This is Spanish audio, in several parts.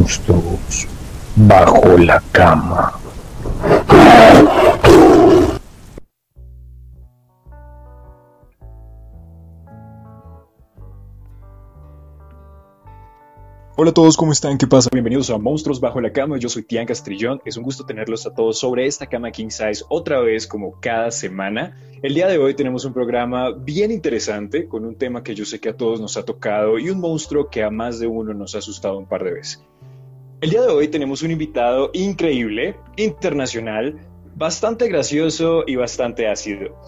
monstruos bajo la cama. Hola a todos, ¿cómo están? ¿Qué pasa? Bienvenidos a Monstruos Bajo la Cama. Yo soy Tian Castrillón. Es un gusto tenerlos a todos sobre esta cama King Size otra vez como cada semana. El día de hoy tenemos un programa bien interesante con un tema que yo sé que a todos nos ha tocado y un monstruo que a más de uno nos ha asustado un par de veces. El día de hoy tenemos un invitado increíble, internacional, bastante gracioso y bastante ácido.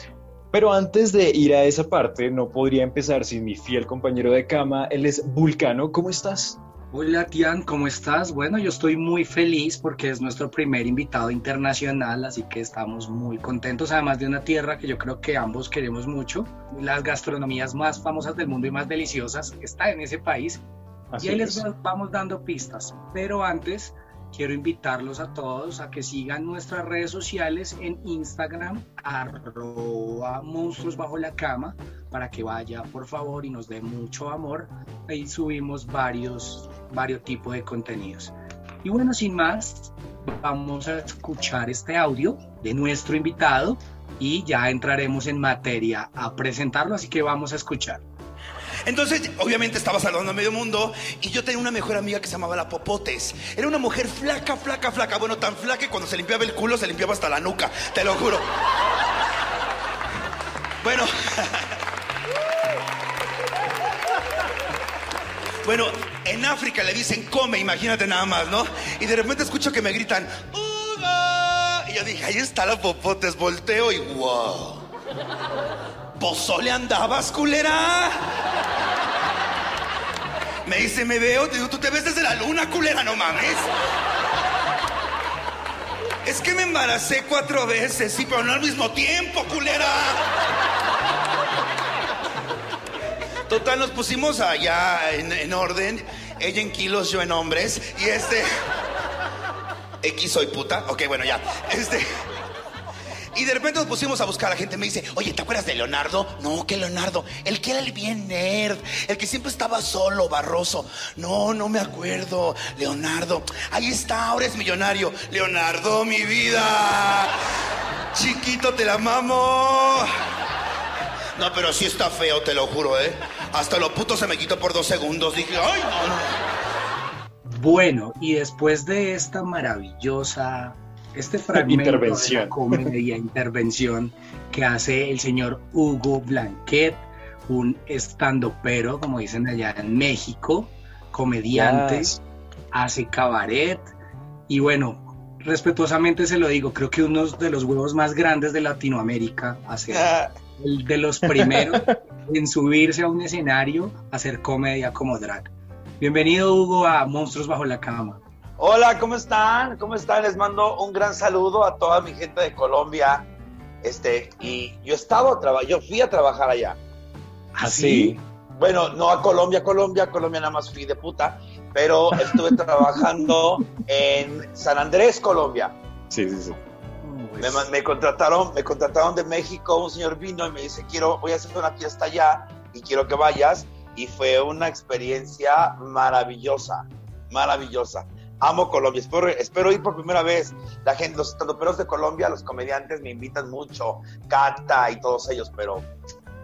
Pero antes de ir a esa parte, no podría empezar sin mi fiel compañero de cama. Él es Vulcano. ¿Cómo estás? Hola Tian, ¿cómo estás? Bueno, yo estoy muy feliz porque es nuestro primer invitado internacional, así que estamos muy contentos, además de una tierra que yo creo que ambos queremos mucho. Las gastronomías más famosas del mundo y más deliciosas están en ese país. Y ahí les vamos dando pistas. Pero antes, quiero invitarlos a todos a que sigan nuestras redes sociales en Instagram, arroba monstruos bajo la cama, para que vaya por favor y nos dé mucho amor. Ahí subimos varios varios tipos de contenidos. Y bueno, sin más, vamos a escuchar este audio de nuestro invitado y ya entraremos en materia a presentarlo, así que vamos a escuchar. Entonces, obviamente estaba saludando a medio mundo y yo tenía una mejor amiga que se llamaba La Popotes. Era una mujer flaca, flaca, flaca. Bueno, tan flaca que cuando se limpiaba el culo se limpiaba hasta la nuca, te lo juro. Bueno. Bueno, en África le dicen come, imagínate nada más, ¿no? Y de repente escucho que me gritan, ¡Uga! Y yo dije, ahí está la popotes, volteo y wow. ¿Pozole andabas, culera? Me dice, me veo, digo, tú te ves desde la luna, culera, no mames. Es que me embaracé cuatro veces, sí, pero no al mismo tiempo, culera. Total, nos pusimos allá en, orden. Ella en kilos, yo en hombres. Y este. X soy puta. Ok, bueno, ya. Este. Y de repente nos pusimos a buscar a la gente. Me dice, oye, ¿te acuerdas de Leonardo? No, ¿qué Leonardo? El que era el bien nerd. El que siempre estaba solo, barroso. No, no me acuerdo. Leonardo. Ahí está, ahora es millonario. Leonardo, mi vida. Chiquito, te la mamo. No, pero sí está feo, te lo juro, ¿eh? Hasta lo puto se me quitó por dos segundos. Dije, ay, no, Bueno, y después de esta maravillosa, este fragmento intervención. de comedia, intervención que hace el señor Hugo Blanquet, un estando pero, como dicen allá en México, comediante, hace cabaret, y bueno, respetuosamente se lo digo, creo que uno de los huevos más grandes de Latinoamérica hace ah de los primeros en subirse a un escenario a hacer comedia como drag. Bienvenido Hugo a Monstruos bajo la cama. Hola, ¿cómo están? ¿Cómo están? Les mando un gran saludo a toda mi gente de Colombia. Este, y yo estaba yo fui a trabajar allá. Así. ¿Ah, bueno, no a Colombia, Colombia, Colombia nada más fui de puta, pero estuve trabajando en San Andrés, Colombia. Sí, sí, sí. Me, contrataron, me contrataron de México, un señor vino y me dice, quiero, voy a hacer una fiesta allá y quiero que vayas. Y fue una experiencia maravillosa, maravillosa. Amo Colombia, espero, espero ir por primera vez. La gente, los estandoperos de Colombia, los comediantes me invitan mucho, Cata y todos ellos, pero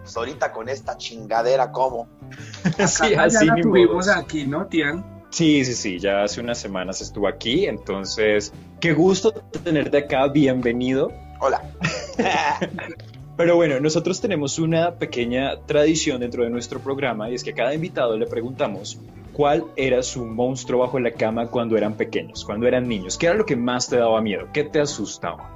pues, ahorita con esta chingadera, ¿cómo? sí, así ya tuvimos aquí, ¿no, Tian? Sí, sí, sí, ya hace unas semanas estuvo aquí, entonces, qué gusto tenerte acá, bienvenido. Hola. Pero bueno, nosotros tenemos una pequeña tradición dentro de nuestro programa y es que a cada invitado le preguntamos cuál era su monstruo bajo la cama cuando eran pequeños, cuando eran niños. ¿Qué era lo que más te daba miedo? ¿Qué te asustaba?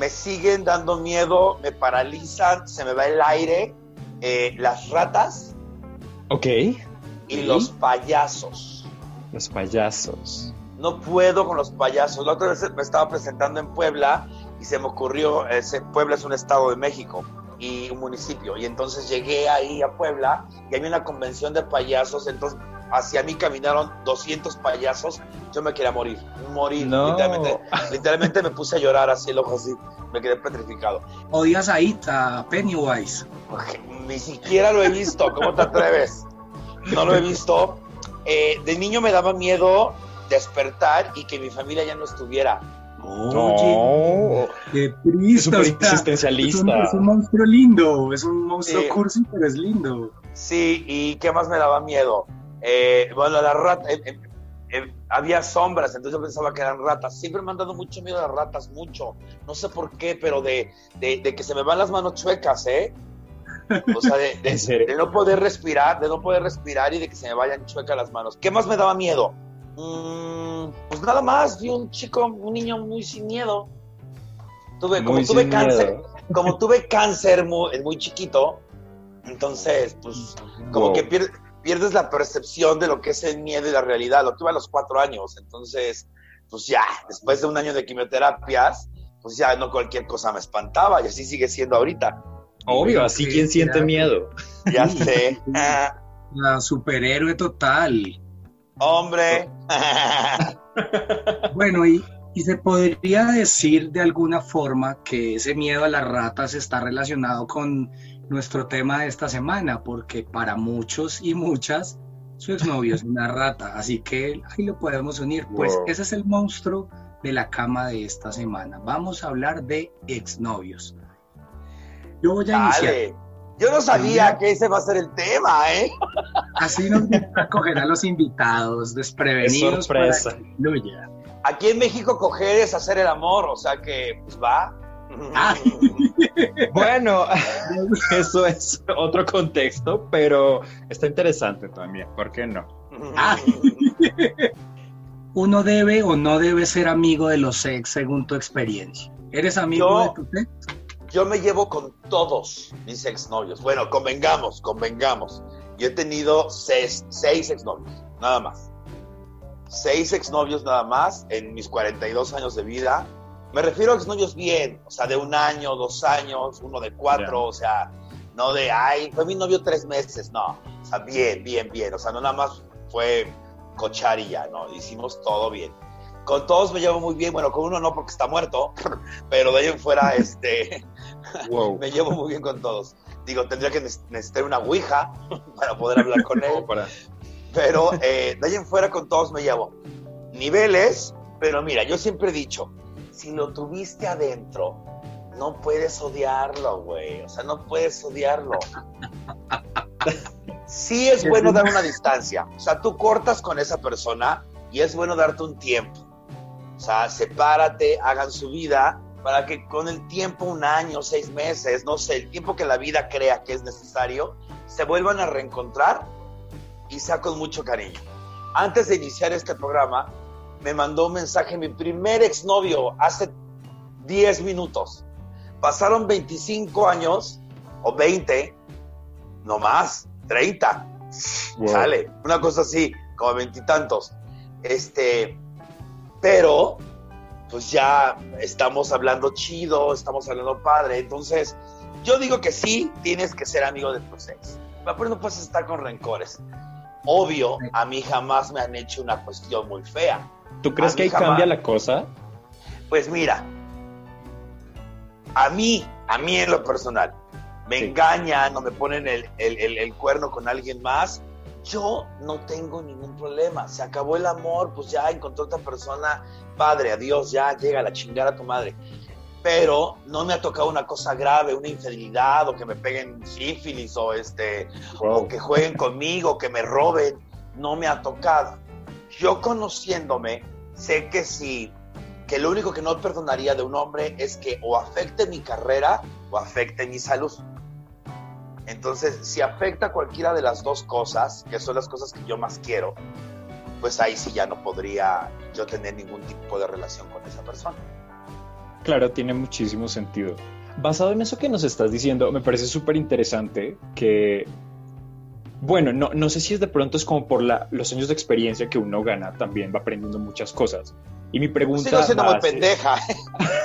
Me siguen dando miedo, me paralizan, se me va el aire, eh, las ratas. Ok. Y los payasos. Los payasos. No puedo con los payasos. La otra vez me estaba presentando en Puebla y se me ocurrió, ese, Puebla es un estado de México y un municipio. Y entonces llegué ahí a Puebla y había una convención de payasos. Entonces hacia mí caminaron 200 payasos. Yo me quería morir, morir. Literalmente, literalmente me puse a llorar así, el ojo así. Me quedé petrificado. ¿Odias a Ita, Pennywise? ni siquiera lo he visto. ¿Cómo te atreves? No lo he visto. Eh, de niño me daba miedo despertar y que mi familia ya no estuviera. Oye, qué triste. Es existencialista. Es un, es un monstruo lindo, es un monstruo Sí. cursi, pero es lindo. Sí, y qué más me daba miedo. Eh, bueno, la rata, eh, eh, eh, había sombras, entonces yo pensaba que eran ratas. Siempre me han dado mucho miedo las ratas, mucho. No sé por qué, pero de, de, de que se me van las manos chuecas, ¿eh? O sea, de, no poder respirar, de no poder respirar y de que se me vayan chuecas las manos. ¿Qué más me daba miedo? Mm, pues nada más, vi un chico, un niño muy sin miedo. Tuve, como tuve cáncer, miedo. como tuve cáncer muy, muy chiquito, entonces, pues, como Wow. que pier- pierdes la percepción de lo que es el miedo y la realidad. Lo tuve a los cuatro años, entonces, pues ya, después de un año de quimioterapias, pues ya no cualquier cosa me espantaba y así sigue siendo ahorita. Obvio, así Sí, quien siente miedo. Ya sé. La superhéroe total. hombre. Bueno, y, y se podría decir de alguna forma que ese miedo a las ratas está relacionado con nuestro tema de esta semana, porque para muchos y muchas su exnovio es una rata, así que ahí lo podemos unir. Pues Wow. ese es el monstruo de la cama de esta semana. Vamos a hablar de exnovios. Yo voy a iniciar. Dale. Yo no sabía que ese va a ser el tema, ¿eh? Así nos gusta acoger a los invitados desprevenidos Es sorpresa. para que. Aquí en México coger es hacer el amor, o sea que, pues va. Ah. Bueno, eso es otro contexto, pero está interesante también. ¿Por qué no? Ah. ¿Uno debe o no debe ser amigo de los ex según tu experiencia? ¿Eres amigo Yo- de tu ex? Yo me llevo con todos mis exnovios. Bueno, convengamos, convengamos. Yo he tenido seis, seis exnovios, nada más. Seis exnovios nada más en mis 42 años de vida. Me refiero a exnovios bien, o sea, de un año, dos años, uno de cuatro, o sea, no de, ay, fue mi novio tres meses, no. O sea, bien, bien, bien. O sea, no nada más fue cochar y ya, no. Hicimos todo bien. Con todos me llevo muy bien, bueno, con uno no porque está muerto, pero de ahí en fuera, este, Wow. me llevo muy bien con todos. Digo, tendría que ne- necesitar una ouija para poder hablar con él, para- pero eh, de ahí en fuera con todos me llevo. Niveles, pero mira, yo siempre he dicho, si lo tuviste adentro, no puedes odiarlo, güey. O sea, no puedes odiarlo. Sí es bueno dar una distancia. O sea, tú cortas con esa persona y es bueno darte un tiempo. O sea, sepárate, hagan su vida para que con el tiempo, un año, seis meses, no sé, el tiempo que la vida crea que es necesario, se vuelvan a reencontrar y sea con mucho cariño. Antes de iniciar este programa, me mandó un mensaje mi primer exnovio hace 10 minutos. Pasaron 25 años o 20, no más, 30. Wow. Sale, una cosa así, como veintitantos. Este, pero pues ya estamos hablando chido, estamos hablando padre. Entonces, yo digo que sí, tienes que ser amigo de tus ex. Pero no puedes estar con rencores. Obvio, a mí jamás me han hecho una cuestión muy fea. ¿Tú crees que ahí jamás. cambia la cosa? Pues mira, a mí, a mí en lo personal, me Sí. engañan o me ponen el, el- el- el cuerno con alguien más, yo no tengo ningún problema. Se acabó el amor, pues ya encontró otra persona, padre, adiós, ya llega la chingada a tu madre. Pero no me ha tocado una cosa grave, una infidelidad, o que me peguen sífilis, o este, o que jueguen conmigo, o que me roben. No me ha tocado. Yo conociéndome, sé que sí, que lo único que no perdonaría de un hombre es que o afecte mi carrera o afecte mi salud. Entonces, si afecta cualquiera de las dos cosas, que son las cosas que yo más quiero, pues ahí sí ya no podría yo tener ningún tipo de relación con esa persona. Claro, tiene muchísimo sentido. Basado en eso que nos estás diciendo, me parece súper interesante que, bueno, no, no sé si es de pronto es como por la, los años de experiencia que uno gana, también va aprendiendo muchas cosas. Y mi pregunta Sigo siendo va muy hacia- pendeja.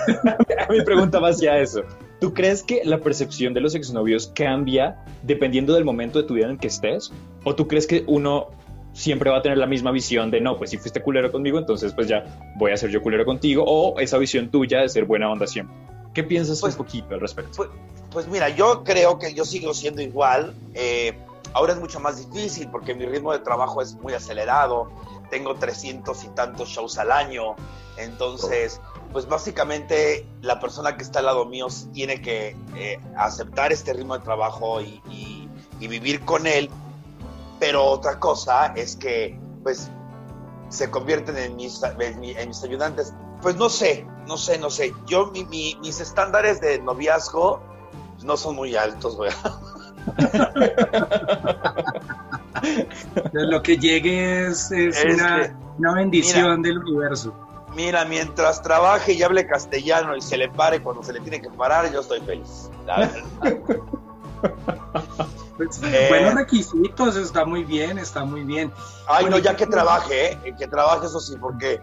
mi pregunta va hacia eso. ¿Tú crees que la percepción de los exnovios cambia dependiendo del momento de tu vida en el que estés? ¿O tú crees que uno siempre va a tener la misma visión de no, pues si fuiste culero conmigo, entonces pues ya voy a ser yo culero contigo? ¿O esa visión tuya de ser buena onda siempre? ¿Qué piensas Pues- un poquito al respecto? Pues, pues mira, yo creo que yo sigo siendo igual. Eh, ahora es mucho más difícil porque mi ritmo de trabajo es muy acelerado. tengo 300 y tantos shows al año, entonces, pues básicamente la persona que está al lado mío tiene que eh, aceptar este ritmo de trabajo y, vivir con él, pero otra cosa es que, pues, se convierten en mis, en mis ayudantes. Pues no sé, no sé, no sé. Yo, mi, mis estándares de noviazgo no son muy altos, güey. Lo que llegue es, una, una, bendición del universo. Mira, mientras trabaje y hable castellano y se le pare cuando se le tiene que parar, yo estoy feliz. Pues, eh, buenos requisitos, está muy bien, está muy bien. Ay, no, ya que trabaje, ¿eh? que trabaje eso sí, porque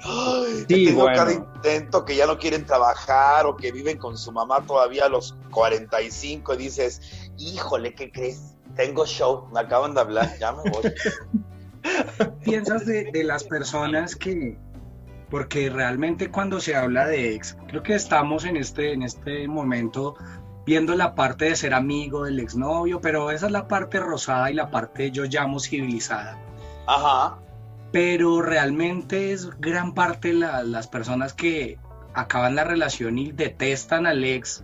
tengo cada intento que ya no quieren trabajar o que viven con su mamá todavía a los 45 y dices, híjole, ¿qué crees? Tengo show, me acaban de hablar, ya me voy. ¿Piensas de, de las personas que, porque realmente cuando se habla de ex, creo que estamos en este, en este momento viendo la parte de ser amigo del exnovio, pero esa es la parte rosada y la parte yo llamo civilizada. Ajá. Pero realmente es gran parte la, las personas que acaban la relación y detestan al ex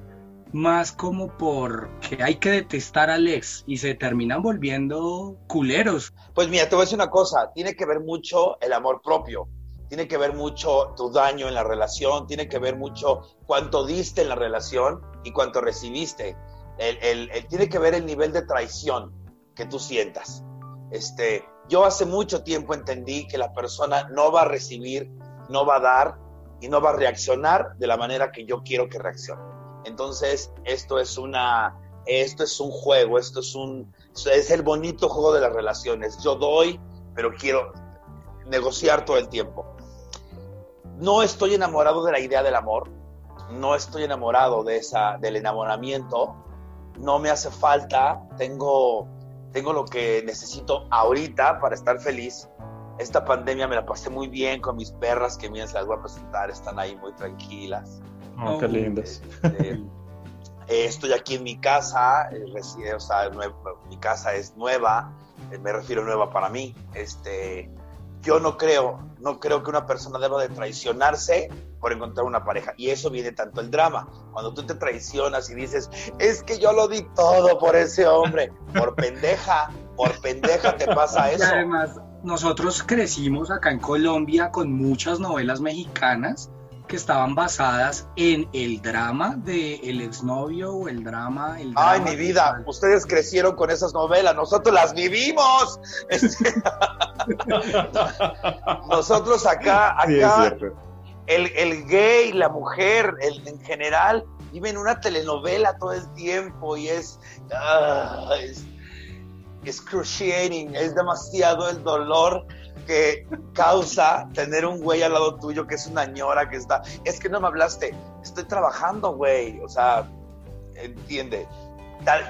más como porque hay que detestar al ex y se terminan volviendo culeros. Pues mira, te voy a decir una cosa, tiene que ver mucho el amor propio tiene que ver mucho tu daño en la relación, tiene que ver mucho cuánto diste en la relación y cuánto recibiste. El, tiene que ver el nivel de traición que tú sientas. Este, yo hace mucho tiempo entendí que la persona no va a recibir, no va a dar y no va a reaccionar de la manera que yo quiero que reaccione. Entonces, esto es una, esto es un juego, esto es un, es el bonito juego de las relaciones. Yo doy, pero quiero negociar todo el tiempo. No estoy enamorado de la idea del amor, no estoy enamorado de esa, del enamoramiento, no me hace falta, tengo, tengo lo que necesito ahorita para estar feliz. Esta pandemia me la pasé muy bien con mis perras, que miren, se las voy a presentar, están ahí muy tranquilas. Oh, qué lindas. Este, eh, estoy aquí en mi casa, eh, o sea, mi casa es nueva, eh, me refiero nueva para mí. Este, yo no creo, no creo que una persona deba de traicionarse por encontrar una pareja. Y eso viene tanto el drama. Cuando tú te traicionas y dices, es que yo lo di todo por ese hombre, por pendeja, por pendeja te pasa eso. Y además, nosotros crecimos acá en Colombia con muchas novelas mexicanas que estaban basadas en el drama del el exnovio o el drama. El Ay, mi vida, ustedes crecieron con esas novelas, nosotros las vivimos. Nosotros acá, acá, el, el, gay, la mujer, el, en general, viven una telenovela todo el tiempo y es, uh, es excruciating, es demasiado el dolor que causa tener un güey al lado tuyo que es una ñora que está, es que no me hablaste, estoy trabajando, güey, o sea, entiende.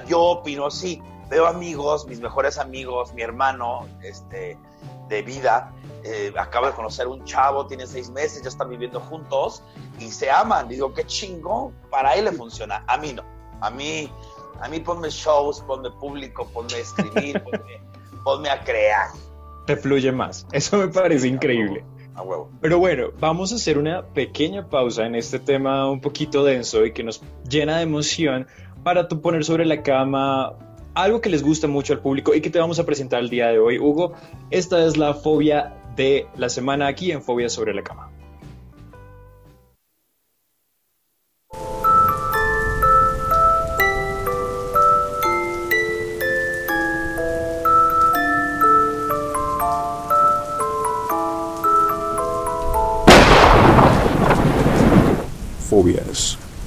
Yo opino sí, veo amigos, mis mejores amigos, mi hermano, este, de vida, eh, acaba de conocer un chavo, tiene seis meses, ya están viviendo juntos y se aman. Digo, qué chingón, para él le funciona, a mí no. A mí, a mí ponme shows, ponme público, ponme escribir, ponme, ponme a crear te fluye más. Eso me parece increíble. A huevo. Pero bueno, vamos a hacer una pequeña pausa en este tema un poquito denso y que nos llena de emoción para poner sobre la cama algo que les gusta mucho al público y que te vamos a presentar el día de hoy, Hugo. Esta es la fobia de la semana aquí en Fobia sobre la cama.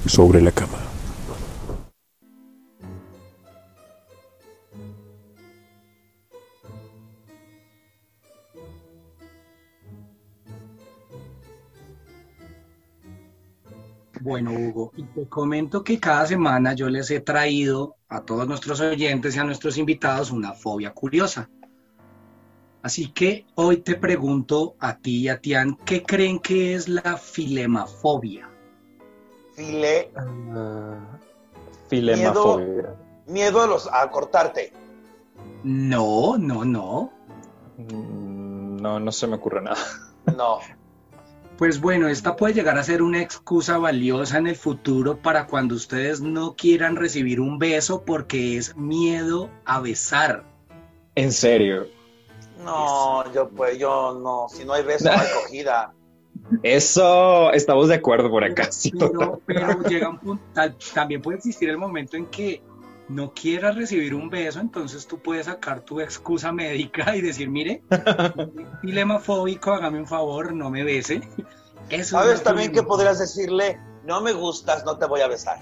Sobre la cama. Bueno, Hugo, y te comento que cada semana yo les he traído a todos nuestros oyentes y a nuestros invitados una fobia curiosa. Así que hoy te pregunto a ti y a Tian, ¿qué creen que es la filemafobia? File. filemafobia. Miedo, a, los, a cortarte. No, no, no. Mm, no, no se me ocurre nada. No. Pues bueno, esta puede llegar a ser una excusa valiosa en el futuro para cuando ustedes no quieran recibir un beso porque es miedo a besar. En serio. No, yo pues yo no, si no hay beso, no hay cogida. Eso, estamos de acuerdo por acá. sí, Pero, llega un punto, tal- también puede existir el momento en que no quieras recibir un beso, entonces tú puedes sacar tu excusa médica y decir, mire, dilema fóbico, hágame un favor, no me bese. Eso ¿Sabes es también que podrías decirle, no me gustas, no te voy a besar?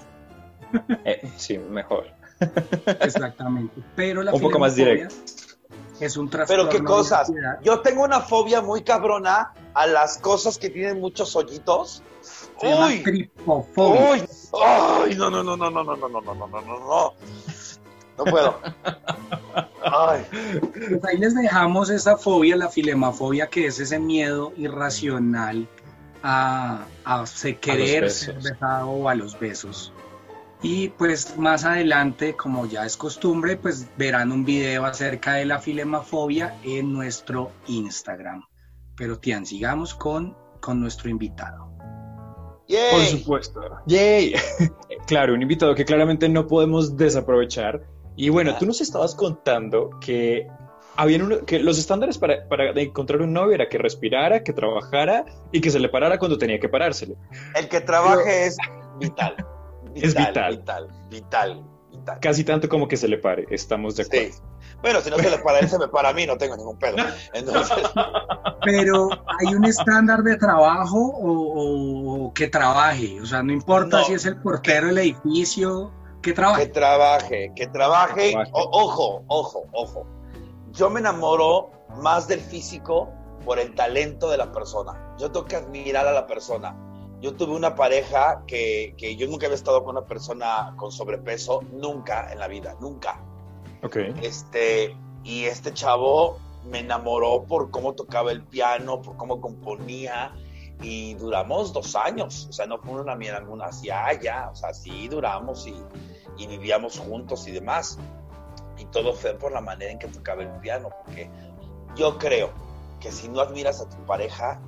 Eh, sí, mejor. Exactamente. Pero la Un poco más directo. Es un trastorno. Pero qué cosas. Yo tengo una fobia muy cabrona a las cosas que tienen muchos hoyitos. Se llama Uy, tripofobia. uy, ay, no, no, no, no, no, no, no, no, no, no, no, no, no. No puedo. Ay, Pues ahí les dejamos esa fobia, la filemafobia, que es ese miedo irracional a, a se querer ser besado o a los besos. Y pues más adelante, como ya es costumbre, pues verán un video acerca de la filemafobia en nuestro Instagram. Pero Tian, sigamos con, con nuestro invitado. yay. Por supuesto. ¡Yay! claro, un invitado que claramente no podemos desaprovechar. Y bueno, tú nos estabas contando que habían uno- que los estándares para, para encontrar un novio era que respirara, que trabajara y que se le parara cuando tenía que parársele. El que trabaje es vital. Es vital. Vital, vital, vital. Casi tanto como que se le pare, estamos de acuerdo. Sí. Bueno, si no se le para a él, se me para a mí, no tengo ningún pedo. Entonces, Pero hay un estándar de trabajo o, que trabaje. O sea, no importa No. si es el portero del edificio, que que trabaje. trabaje, que trabaje. Que trabaje. O- ojo, ojo, ojo. Yo me enamoro más del físico por el talento de la persona. Yo tengo que admirar a la persona. Yo tuve una pareja que, que yo nunca había estado con una persona con sobrepeso, nunca en la vida, nunca. Ok. Este, y este chavo me enamoró por cómo tocaba el piano, por cómo componía, y duramos dos años. O sea, no fue una mierda alguna así, ah, ya, o sea, sí duramos y, y vivíamos juntos y demás. Y todo fue por la manera en que tocaba el piano, porque yo creo que si no admiras a tu pareja,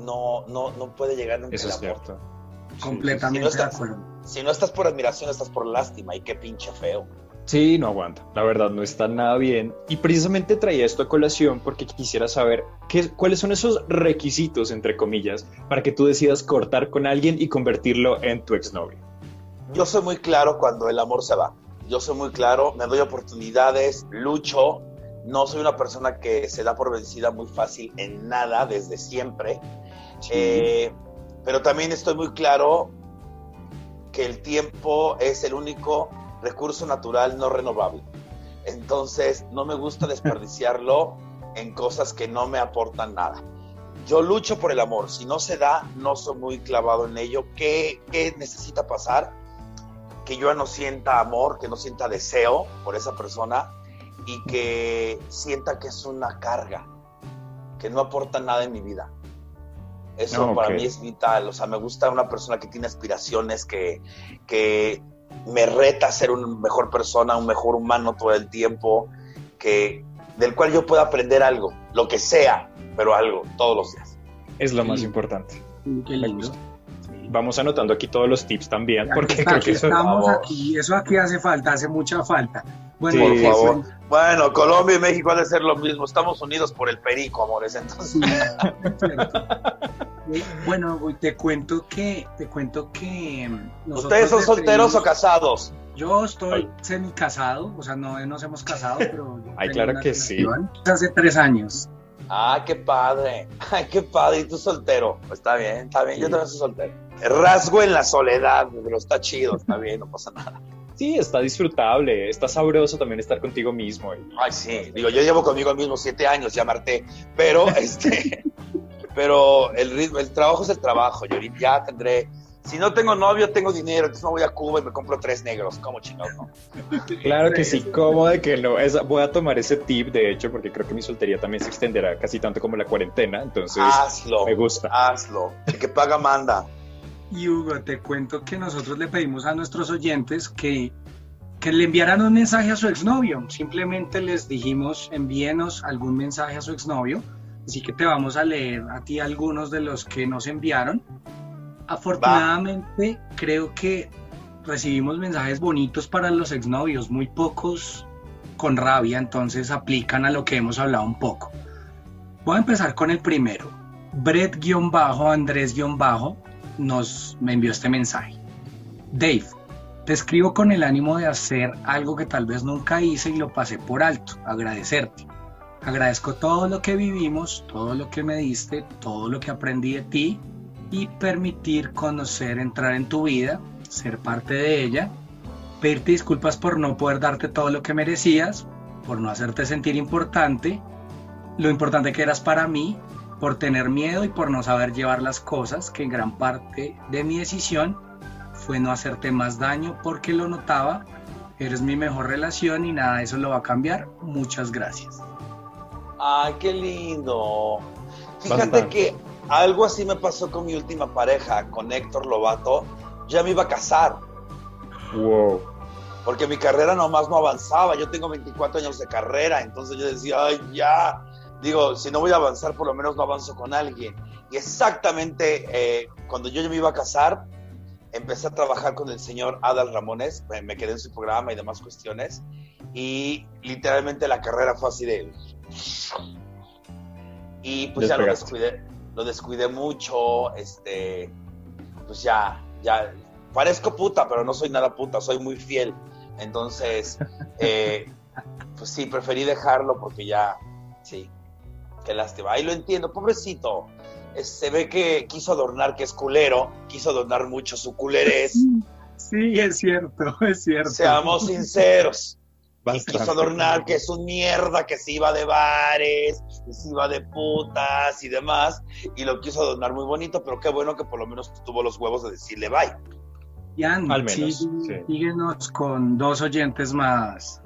no, no, no puede llegar nunca Eso el es amor. cierto. Completamente Si no estás-. Si no estás por admiración, estás por lástima, y qué pinche feo. Sí, no aguanta. La verdad, no está nada bien. Y precisamente traía esto a colación porque quisiera saber qué, cuáles son esos requisitos, entre comillas, para que tú decidas cortar con alguien y convertirlo en tu exnovio. Yo soy muy claro cuando el amor se va. Yo soy muy claro, me doy oportunidades, lucho. No soy una persona que se da por vencida muy fácil en nada desde siempre. Eh, pero también estoy muy claro que el tiempo es el único recurso natural no renovable. Entonces, no me gusta desperdiciarlo en cosas que no me aportan nada. Yo lucho por el amor. Si no se da, no soy muy clavado en ello. ¿Qué, qué necesita pasar? Que yo no sienta amor, que no sienta deseo por esa persona y que sienta que es una carga, que no aporta nada en mi vida. Eso para mí es vital. O sea, me gusta una persona que tiene aspiraciones, que, que me reta a ser una mejor persona, un mejor humano todo el tiempo, que, del cual yo pueda aprender algo, lo que sea, pero algo, todos los días. Es lo más importante. Qué Me lindo. gusta. Vamos anotando aquí todos los tips también, porque creo que eso estamos aquí, eso aquí hace falta, hace mucha falta. Bueno, Sí, Por favor. Bueno, Colombia y México han de ser lo mismo. Estamos unidos por el perico, amores. Entonces, Bueno, te cuento que, te cuento que mm, ¿ustedes son solteros o casados? Yo estoy semi casado, o sea, no nos hemos casado, pero yo Ay, claro que sí. Hace tres años. Ah, qué padre. Ay, qué padre. ¿Y tú soltero? Pues está bien, está bien. Yo también soy soltero. Rasgo en la soledad, pero está chido, está bien, no pasa nada. Sí está disfrutable, está sabroso también estar contigo mismo. y- Ay, sí. Digo, yo llevo conmigo mismo siete años, ya Marte. Pero, este, pero el ritmo, el trabajo es el trabajo. Yo ahorita ya tendré. Si no tengo novio, tengo dinero. Entonces me voy a Cuba y me compro tres negros. ¿Cómo chingados, no? Claro que sí, ¿cómo de que no? Esa- voy a tomar ese tip, de hecho, porque creo que mi soltería también se extenderá casi tanto como la cuarentena, entonces Hazlo. me gusta. Hazlo. El que paga manda. Y Hugo, te cuento que nosotros le pedimos a nuestros oyentes que, que le enviaran un mensaje a su exnovio. Simplemente les dijimos, envíenos algún mensaje a su exnovio Así que te vamos a leer a ti algunos de los que nos enviaron. Afortunadamente, creo que recibimos mensajes bonitos para los exnovios, muy pocos con rabia, entonces aplican a lo que hemos hablado un poco. Voy a empezar con el primero. Brett-Andrés- nos me envió este mensaje. Dave, te escribo con el ánimo de hacer algo que tal vez nunca hice y lo pasé por alto, agradecerte. Agradezco todo lo que vivimos, todo lo que me diste, todo lo que aprendí de ti y permitir conocer, entrar en tu vida, ser parte de ella, pedirte disculpas por no poder darte todo lo que merecías, por no hacerte sentir importante, lo importante que eras para mí, por tener miedo y por no saber llevar las cosas, que en gran parte de mi decisión fue no hacerte más daño porque lo notaba, eres mi mejor relación y nada de eso lo va a cambiar. Muchas gracias. Ay, qué lindo. Fíjate Bastante. que algo así me pasó con mi última pareja, con Héctor Lobato. Ya me iba a casar, Wow. porque mi carrera nomás no avanzaba. Yo tengo 24 años de carrera, entonces yo decía, ay, ya. Digo, si no voy a avanzar, por lo menos no avanzo con alguien. Y exactamente eh, cuando yo ya me iba a casar, empecé a trabajar con el señor Adal Ramones, me, me quedé en su programa y demás cuestiones, y literalmente la carrera fue así de... Y pues ya lo descuidé, lo descuidé mucho, este, pues ya, ya, parezco puta, pero no soy nada puta, soy muy fiel. Entonces, eh, pues sí, preferí dejarlo porque ya, sí, qué lástima. Ahí lo entiendo, pobrecito. Es- se ve que quiso adornar que es culero, quiso adornar mucho su culerez. Sí, es cierto, es cierto. Seamos sinceros. Y Bastante. quiso adornar que es un mierda, que se iba de bares, que se iba de putas y demás. Y lo quiso adornar muy bonito, pero qué bueno que por lo menos tuvo los huevos de decirle bye. Ian, Al menos, sí, sí. síguenos con dos oyentes más.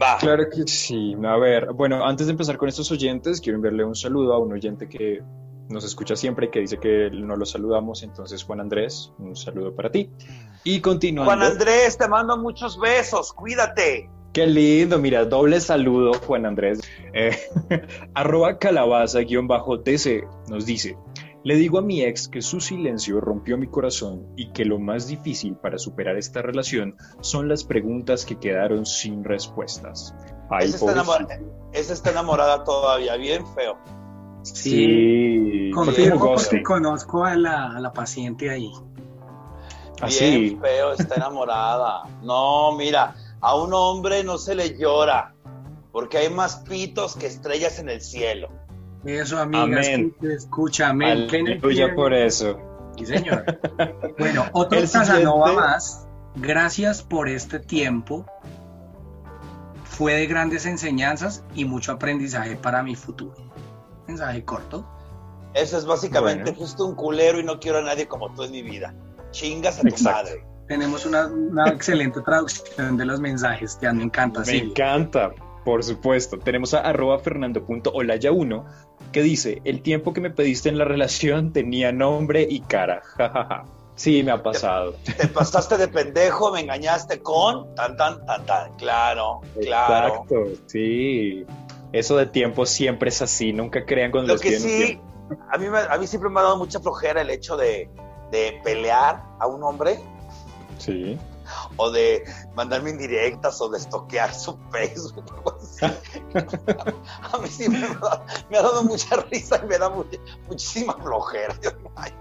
Va. Claro que sí. A ver, bueno, antes de empezar con estos oyentes, quiero enviarle un saludo a un oyente que nos escucha siempre y que dice que no lo saludamos. Entonces, Juan Andrés, un saludo para ti. Y continuando. Juan Andrés, te mando muchos besos, cuídate. Qué lindo, mira, doble saludo, Juan Andrés. Eh, arroba calabaza-dc nos dice, le digo a mi ex que su silencio rompió mi corazón y que lo más difícil para superar esta relación son las preguntas que quedaron sin respuestas. Ay, Esa está, enamorada, esa está enamorada todavía, bien feo. Sí, fue Confirmo porque conozco a la, a la paciente ahí. Así. Bien feo, está enamorada. No, mira, a un hombre no se le llora, porque hay más pitos que estrellas en el cielo. Eso, amigas, Amén. que escucha, amén. Aleluya por eso. Sí, señor. Bueno, otro El Casanova siguiente. más. Gracias por este tiempo. Fue de grandes enseñanzas y mucho aprendizaje para mi futuro. Mensaje corto. Eso es básicamente Bueno. justo un culero y no quiero a nadie como tú en mi vida. Chingas a tu Exacto. madre. Tenemos una, una excelente traducción de los mensajes. Ya me encanta. Me encanta, por supuesto. Tenemos a arroba fernando.olaya1 que dice, el tiempo que me pediste en la relación tenía nombre y cara. jajaja. Sí, me ha pasado. Te pasaste de pendejo, me engañaste con tan tan tan tan. Claro, claro. Exacto, sí. Eso de tiempo siempre es así, nunca crean cuando Lo les que piden sí, tiempo. a mí, me- a mí siempre me ha dado mucha flojera el hecho de, de pelear a un hombre Sí. o de mandarme indirectas o de estoquear su Facebook. A mí sí me ha, dado, me ha dado mucha risa y me da muchísima flojera. Yo, ay,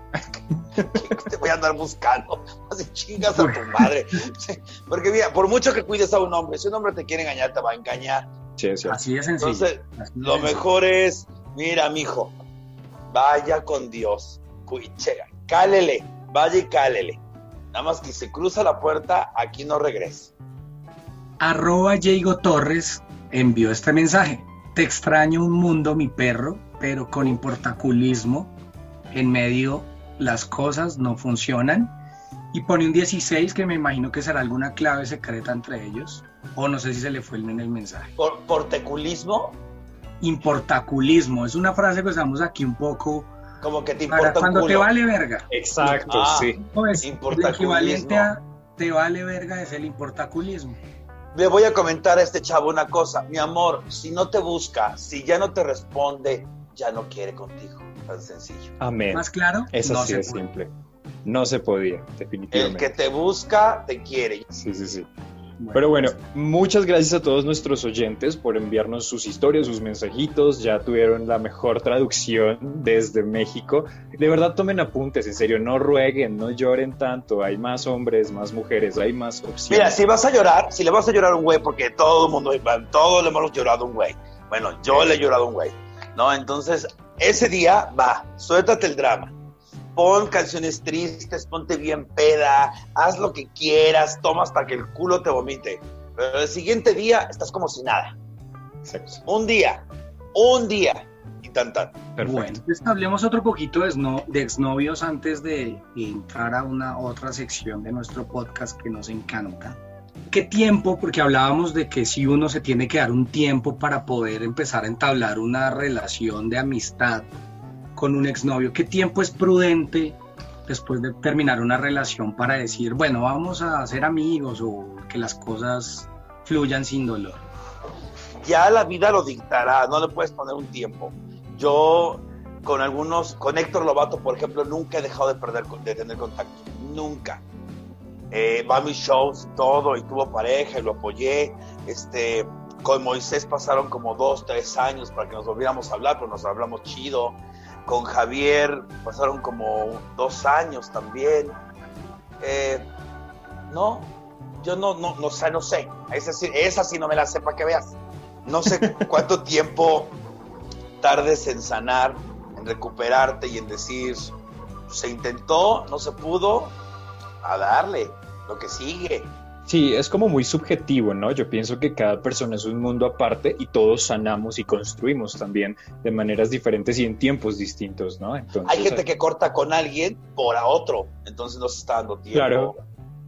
¿qué te voy a andar buscando? Así chingas a tu madre. Sí, Porque mira, por mucho que cuides a un hombre, si un hombre te quiere engañar, te va a engañar. Sí, es cierto. Así de sencillo. Entonces, Así lo sencillo. mejor es, mira, mijo, vaya con Dios, cuiche, cálele, vaya y cálele. Nada más que si cruza la puerta, aquí no regresa. Arroba Diego Torres envió este mensaje. Te extraño un mundo, mi perro, pero con importaculismo. En medio las cosas no funcionan. Y pone un 16 que me imagino que será alguna clave secreta entre ellos. O no sé si se le fue en el mensaje. Por, por teculismo, Importaculismo es una frase que usamos aquí un poco como que te para importa un cuando te vale verga. Exacto, Ah. sí. Pues, el Importaculismo. equivalente a te vale verga es el importaculismo. Le voy a comentar a este chavo una cosa. Mi amor, si no te busca, si ya no te responde, ya no quiere contigo. Tan sencillo. Amén. Más claro, Es no se de puede. simple. No se podía, El definitivamente. que te busca, te quiere. Sí, sí, sí. Bueno, Pero bueno, muchas gracias a todos nuestros oyentes por enviarnos sus historias, sus mensajitos. Ya tuvieron la mejor traducción desde México. De verdad, tomen apuntes, en serio, no rueguen, no lloren tanto. Hay más hombres, más mujeres, hay más opciones. Mira, si vas a llorar, si le vas a llorar a un güey, porque todo el mundo, todos le hemos llorado a un güey. Bueno, yo le he llorado a un güey. ¿No? Entonces, ese día, va, suéltate el drama. Pon canciones tristes, ponte bien peda, haz lo que quieras, toma hasta que el culo te vomite. Pero el siguiente día estás como si nada. Exacto. Un día, un día y tan tan. Perfecto. Bueno, entonces hablemos otro poquito de, esno- de exnovios antes de entrar a una otra sección de nuestro podcast que nos encanta. ¿Qué tiempo? Porque hablábamos de que si uno se tiene que dar un tiempo para poder empezar a entablar una relación de amistad con un exnovio, ¿qué tiempo es prudente después de terminar una relación para decir, bueno, vamos a ser amigos o que las cosas fluyan sin dolor? ya la vida lo dictará, no le puedes poner un tiempo. Yo con algunos, con Héctor Lobato, por ejemplo, nunca he dejado de perder, de tener contacto, nunca. Eh, va a mis shows todo, y tuvo pareja y lo apoyé. Este, con Moisés pasaron como dos, tres años para que nos volviéramos a hablar, pero nos hablamos chido. Con Javier pasaron como dos años también. Eh, no, yo no, no, no, sé, no sé. Esa sí, esa sí no me la sé para que veas. No sé cuánto tiempo tardes en sanar, en recuperarte y en decir, se intentó, no se pudo, a darle, lo que sigue. Sí, es como muy subjetivo, ¿no? Yo pienso que cada persona es un mundo aparte y todos sanamos y construimos también de maneras diferentes y en tiempos distintos, ¿no? Entonces, Hay gente que corta con alguien por a otro, entonces no se está dando tiempo. Claro.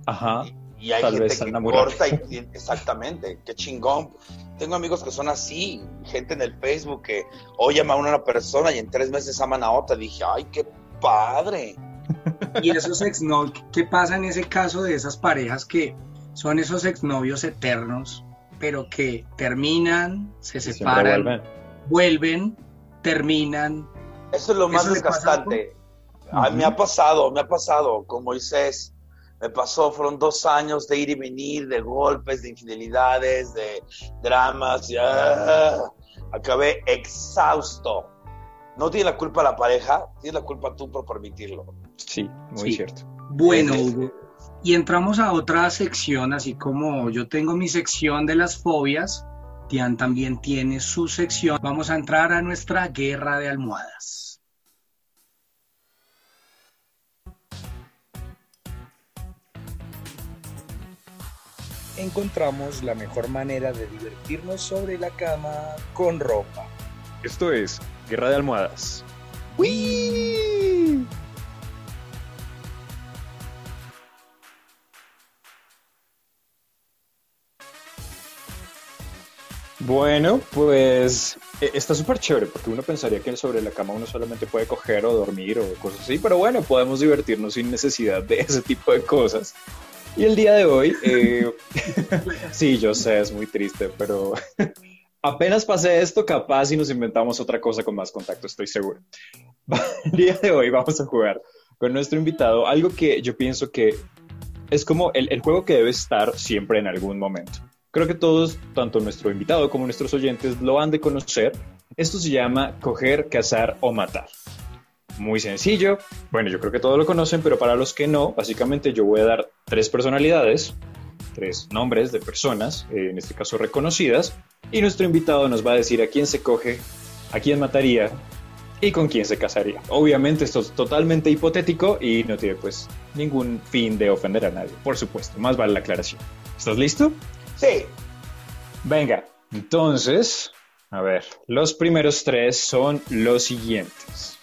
Ajá. Y, y hay Tal gente vez que corta y, y- exactamente, qué chingón. Tengo amigos que son así, gente en el Facebook que hoy aman a una persona y en tres meses aman a otra. Dije, ay, qué padre. Y esos exnovios, ¿qué pasa en ese caso de esas parejas que son esos exnovios eternos, pero que terminan, se separan, vuelven. vuelven, terminan? Eso es lo más ¿Eso les pasa desgastante. A mí me ha pasado, me ha pasado con Moisés. Me pasó, fueron dos años de ir y venir, de golpes, de infidelidades, de dramas. y, ah, acabé exhausto. No tiene la culpa la pareja, tiene la culpa tú por permitirlo. Sí, muy Sí. cierto. Bueno. Hugo, y entramos a otra sección, así como yo tengo mi sección de las fobias, Tian también tiene su sección. Vamos a entrar a nuestra guerra de almohadas. encontramos la mejor manera de divertirnos sobre la cama con ropa. Esto es Guerra de Almohadas. Bueno, pues eh, está súper chévere porque uno pensaría que sobre la cama uno solamente puede coger o dormir o cosas así, pero bueno, podemos divertirnos sin necesidad de ese tipo de cosas. Y el día de hoy, eh, sí, yo sé, es muy triste, pero apenas pasé esto, capaz y nos inventamos otra cosa con más contacto, estoy seguro. El día de hoy vamos a jugar con nuestro invitado algo que yo pienso que es como el juego que debe estar siempre en algún momento. Creo que todos, tanto nuestro invitado como nuestros oyentes, lo han de conocer. Esto se llama coger, cazar o matar. Muy sencillo. Bueno, yo creo que todos lo conocen, pero para los que no, básicamente yo voy a dar tres personalidades, tres nombres de personas, eh, en este caso reconocidas, y nuestro invitado nos va a decir a quién se coge, a quién mataría y con quién se casaría. Obviamente esto es totalmente hipotético y no tiene pues ningún fin de ofender a nadie, por supuesto, más vale la aclaración. ¿Estás listo? Sí, Venga, entonces, a ver, los primeros tres son los siguientes.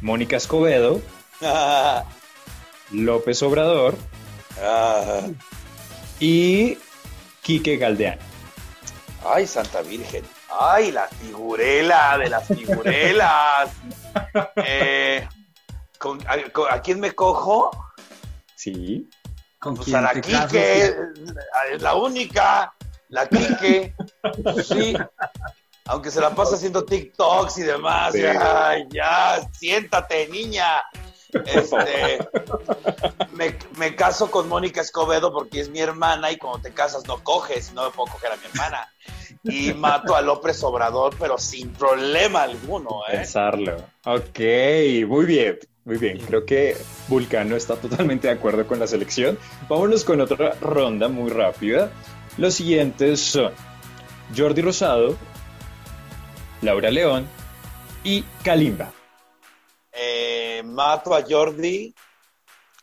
Mónica Escobedo, Ah, López Obrador ah. y Quique Galdeano. Ay, Santa Virgen. Ay, la figurela de las figurelas. Eh, ¿con- a, con- a quién me cojo? Sí, ¿Con Pues quién a la? Quique, es la única, la Quique. Sí. Aunque se la pasa haciendo TikToks y demás. Sí. Ay, ya, siéntate, niña. Este, me, me caso con Mónica Escobedo porque es mi hermana y cuando te casas no coges, no me puedo coger a mi hermana. Y mato a López Obrador, pero sin problema alguno, ¿eh? Pensarlo. Ok, muy bien, muy bien. Creo que Vulcano está totalmente de acuerdo con la selección. Vámonos con otra ronda muy rápida. Los siguientes son Jordi Rosado, Laura León y Kalimba. Eh, mato a Jordi,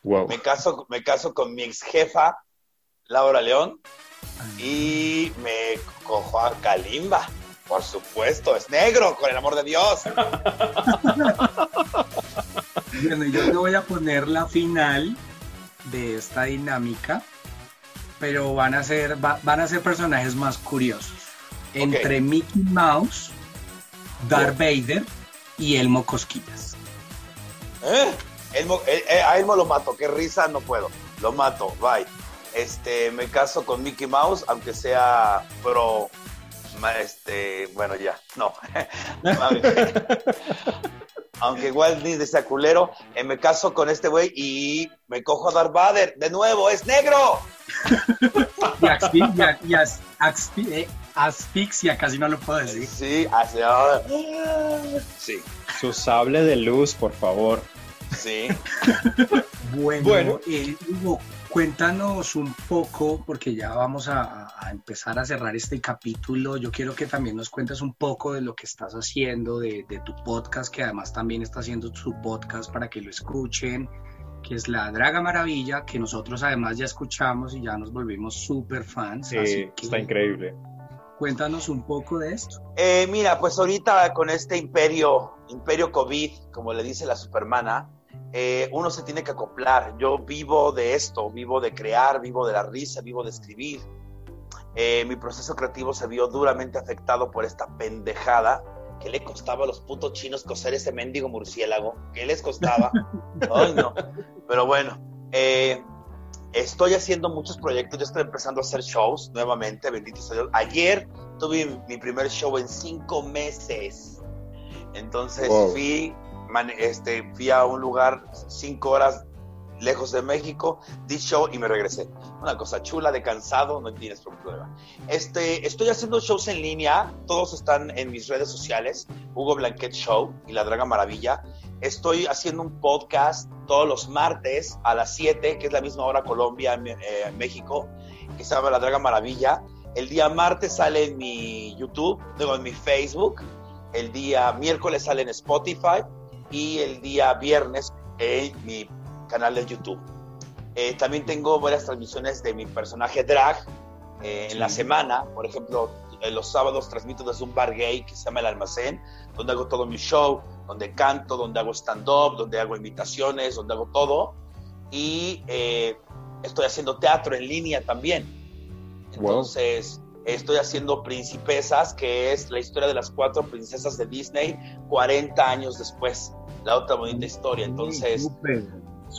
Wow. me caso, me caso con mi ex jefa, Laura León, y me cojo a Kalimba. Por supuesto, es negro, con el amor de Dios. Bueno, yo te voy a poner la final de esta dinámica, pero van a ser, va- van a ser personajes más curiosos. Entre Mickey Mouse, Darth Vader y Elmo Cosquillas. ¿Eh? Elmo- eh, eh, a Elmo lo mato, qué risa, no puedo. Lo mato, bye. Este, me caso con Mickey Mouse, aunque sea pro. Este, bueno, ya, no. aunque Walt Disney sea culero, eh, me caso con este güey y me cojo a Darth Vader. De nuevo, es negro. Y, asfi- y as- asfi- eh, asfixia, casi no lo puedo decir. Sí, ahora. Sí, Su sable de luz, por favor. sí. Bueno, Bueno. eh, Hugo, cuéntanos un poco, porque ya vamos a, empezar a cerrar este capítulo. Yo quiero que también nos cuentes un poco de lo que estás haciendo, de, de tu podcast, que además también está haciendo su podcast para que lo escuchen, que es La Draga Maravilla, que nosotros además ya escuchamos y ya nos volvimos súper fans. Sí, así que está increíble. Cuéntanos un poco de esto. Eh, mira, pues ahorita con este imperio, imperio COVID, como le dice la supermana, eh, uno se tiene que acoplar. Yo vivo de esto, vivo de crear, vivo de la risa, vivo de escribir. Eh, mi proceso creativo se vio duramente afectado por esta pendejada que le costaba a los putos chinos coser ese mendigo murciélago. ¿Qué les costaba? Ay, no. Pero bueno, eh, estoy haciendo muchos proyectos. Yo estoy empezando a hacer shows nuevamente, bendito sea Dios. Ayer tuve mi primer show en cinco meses. Entonces Wow. fui, este, fui a un lugar cinco horas lejos de México, di show y me regresé. Una cosa chula, de cansado, no tienes problema. Este, estoy haciendo shows en línea, todos están en mis redes sociales, Hugo Blanquet Show y La Draga Maravilla. Estoy haciendo un podcast todos los martes a las 7, que es la misma hora Colombia, eh, México, que se llama La Draga Maravilla. El día martes sale en mi YouTube, digo, en mi Facebook. El día miércoles sale en Spotify. Y el día viernes en mi canal de YouTube. Eh, también tengo varias transmisiones de mi personaje drag eh, en la semana. Por ejemplo, eh, los sábados transmito desde un bar gay que se llama El Almacén, donde hago todo mi show, donde canto, donde hago stand-up, donde hago invitaciones, donde hago todo. Y eh, estoy haciendo teatro en línea también. Entonces, estoy haciendo Principesas, que es la historia de las cuatro princesas de Disney 40 años después. La otra bonita historia. Entonces,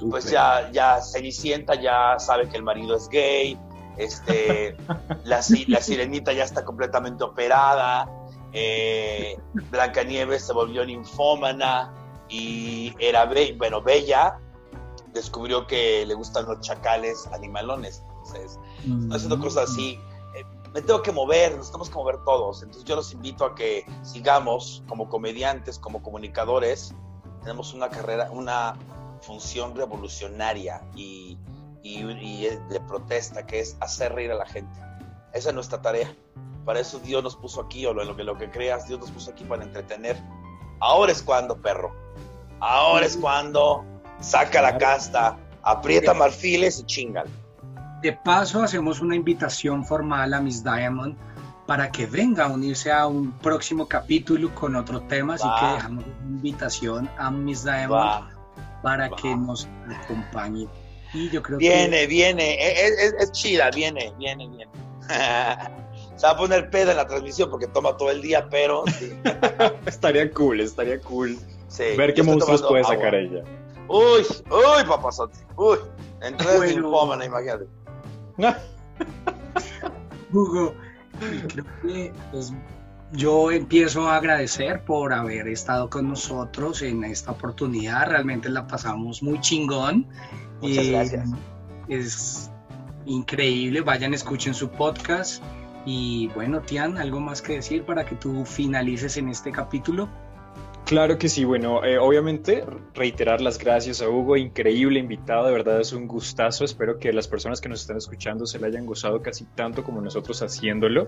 pues ya, ya Cenicienta ya sabe que el marido es gay, este, la, si- la sirenita ya está completamente operada, eh, Blancanieves se volvió ninfómana y era be- bueno, Bella descubrió que le gustan los chacales animalones. Entonces, estoy haciendo cosas así. Eh, me tengo que mover, nos tenemos que mover todos. Entonces yo los invito a que sigamos como comediantes, como comunicadores. Tenemos una carrera, una función revolucionaria y, y- y de protesta, que es hacer reír a la gente. Esa es nuestra tarea. Para eso Dios nos puso aquí, o lo que, lo que creas, Dios nos puso aquí para entretener. Ahora es cuando, perro. Ahora es cuando saca la casta, aprieta marfiles y chingan. De paso, hacemos una invitación formal a Miss Diamond para que venga a unirse a un próximo capítulo con otro tema, así Va. que dejamos una invitación a Miss Diamond para que nos acompañe. Y yo creo Viene, viene, es, es- es chida, viene, viene, viene. Se va a poner pedo en la transmisión porque toma todo el día, pero sí. Estaría cool, estaría cool sí. ver qué monstruos puede agua. sacar ella. Uy, uy, papazote, uy. Entonces, Bueno. imagínate. que Hugo, y creo que es yo empiezo a agradecer por haber estado con nosotros en esta oportunidad. Realmente la pasamos muy chingón. Muchas gracias. Es increíble. Vayan, escuchen su podcast. Y bueno, Tian, ¿algo más que decir para que tú finalices en este capítulo? Claro que sí, bueno, eh, obviamente reiterar las gracias a Hugo, increíble invitado, de verdad es un gustazo, espero que las personas que nos están escuchando se la hayan gozado casi tanto como nosotros haciéndolo.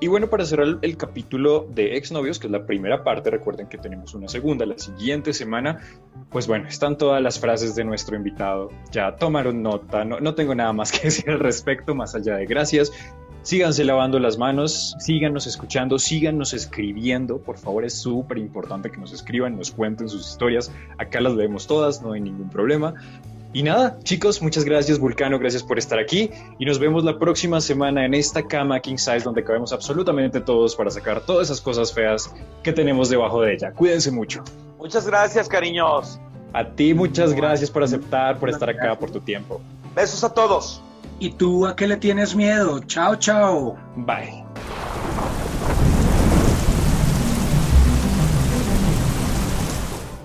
Y bueno, para cerrar el, el capítulo de Exnovios, que es la primera parte, recuerden que tenemos una segunda la siguiente semana, pues bueno, están todas las frases de nuestro invitado, ya tomaron nota, no, no tengo nada más que decir al respecto, más allá de gracias. Síganse lavando las manos, síganos escuchando, síganos escribiendo. Por favor, es súper importante que nos escriban, nos cuenten sus historias. Acá las leemos todas, no hay ningún problema. Y nada, chicos, muchas gracias, Vulcano, gracias por estar aquí. Y nos vemos la próxima semana en esta cama King Size, donde cabemos absolutamente todos para sacar todas esas cosas feas que tenemos debajo de ella. Cuídense mucho. Muchas gracias, cariños. A ti, muchas gracias por aceptar, por estar acá, por tu tiempo. Besos a todos. ¿Y tú a qué le tienes miedo? Chao, chao. Bye.